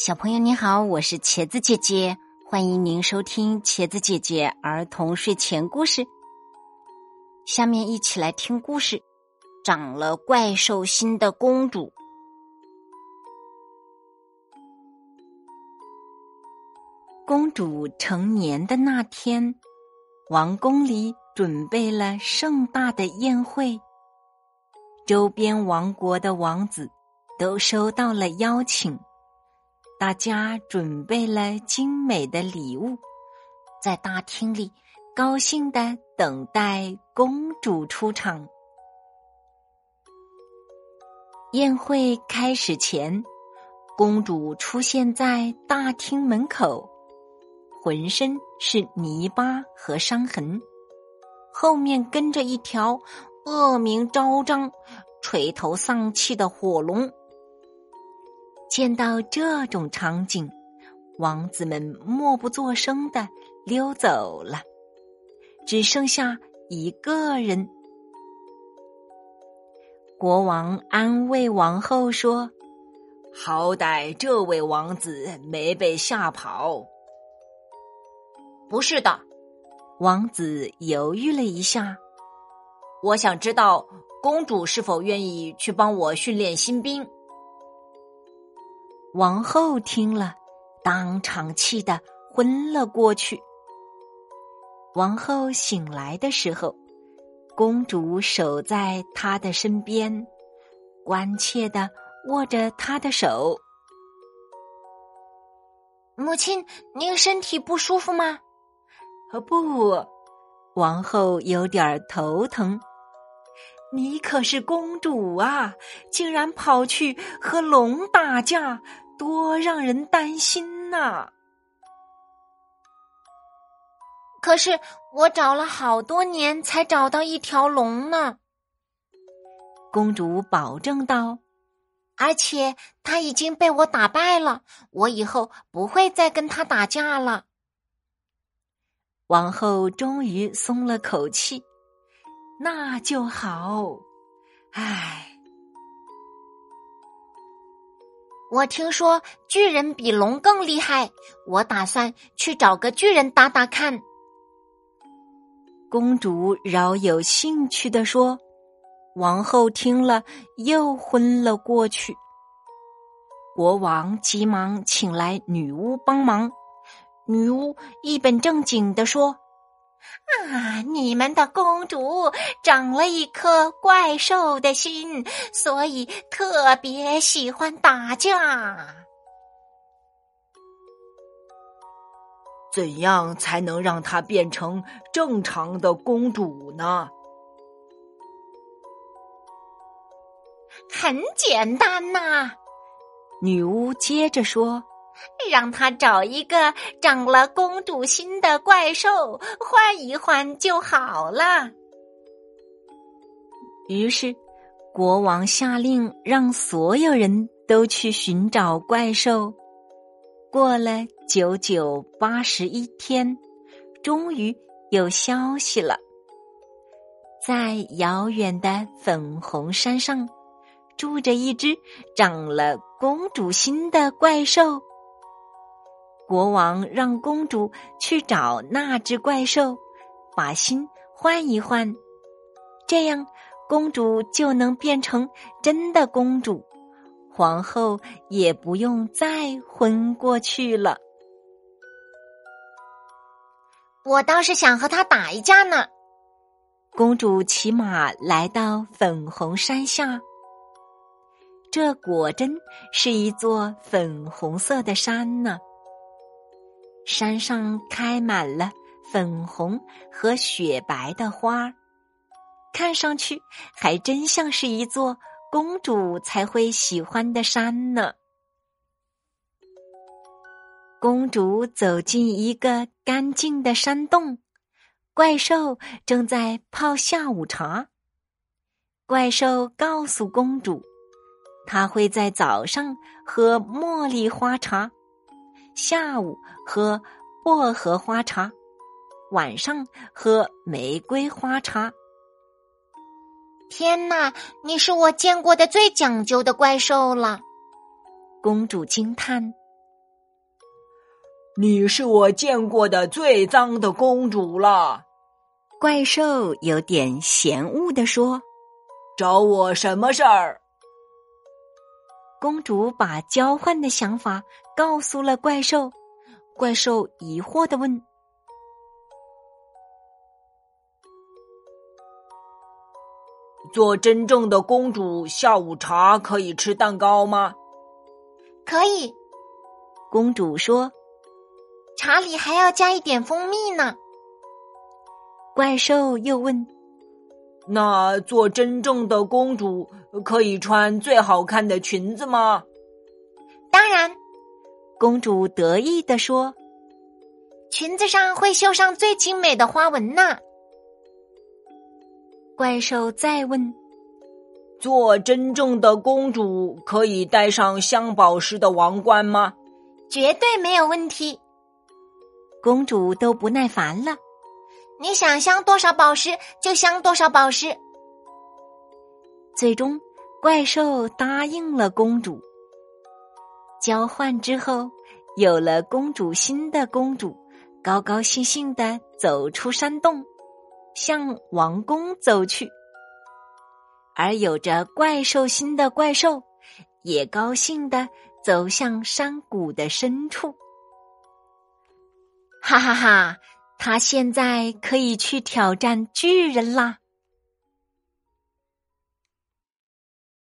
小朋友你好，我是茄子姐姐，欢迎您收听茄子姐姐儿童睡前故事。下面一起来听故事：长了怪兽心的公主。公主成年的那天，王宫里准备了盛大的宴会，周边王国的王子都收到了邀请。大家准备了精美的礼物，在大厅里高兴的等待公主出场。宴会开始前，公主出现在大厅门口，浑身是泥巴和伤痕，后面跟着一条恶名昭彰、垂头丧气的火龙。见到这种场景，王子们默不作声的溜走了，只剩下一个人。国王安慰王后说：“好歹这位王子没被吓跑。”不是的，王子犹豫了一下。我想知道公主是否愿意去帮我训练新兵。王后听了，当场气得昏了过去。王后醒来的时候，公主守在她的身边，关切的握着她的手。母亲，您身体不舒服吗？不，王后有点头疼。你可是公主啊，竟然跑去和龙打架，多让人担心呐！可是我找了好多年才找到一条龙呢。公主保证道：“而且他已经被我打败了，我以后不会再跟他打架了。”王后终于松了口气。那就好，唉。我听说巨人比龙更厉害，我打算去找个巨人打打看。公主饶有兴趣的说。王后听了又昏了过去。国王急忙请来女巫帮忙，女巫一本正经的说。啊！你们的公主长了一颗怪兽的心，所以特别喜欢打架。怎样才能让她变成正常的公主呢？很简单呐，女巫接着说。让他找一个长了公主心的怪兽换一换就好了。于是，国王下令让所有人都去寻找怪兽。过了九九八十一天，终于有消息了，在遥远的粉红山上，住着一只长了公主心的怪兽。国王让公主去找那只怪兽，把心换一换，这样公主就能变成真的公主，皇后也不用再昏过去了。我倒是想和他打一架呢。公主骑马来到粉红山下，这果真是一座粉红色的山呢。山上开满了粉红和雪白的花，看上去还真像是一座公主才会喜欢的山呢。公主走进一个干净的山洞，怪兽正在泡下午茶。怪兽告诉公主，他会在早上喝茉莉花茶。下午喝薄荷花茶，晚上喝玫瑰花茶。天哪，你是我见过的最讲究的怪兽了！公主惊叹。你是我见过的最脏的公主了。”怪兽有点嫌恶的说：“找我什么事儿？”公主把交换的想法告诉了怪兽。怪兽疑惑的问：“做真正的公主，下午茶可以吃蛋糕吗？”“可以。”公主说，“茶里还要加一点蜂蜜呢。”怪兽又问：“那做真正的公主可以穿最好看的裙子吗？”“当然。”公主得意地说：“裙子上会绣上最精美的花纹呢。”怪兽再问：“做真正的公主可以戴上镶宝石的王冠吗？”“绝对没有问题。”公主都不耐烦了：“你想镶多少宝石就镶多少宝石。”最终，怪兽答应了公主。交换之后，有了公主心的公主，高高兴兴的走出山洞，向王宫走去；而有着怪兽心的怪兽，也高兴的走向山谷的深处。哈哈哈！他现在可以去挑战巨人啦！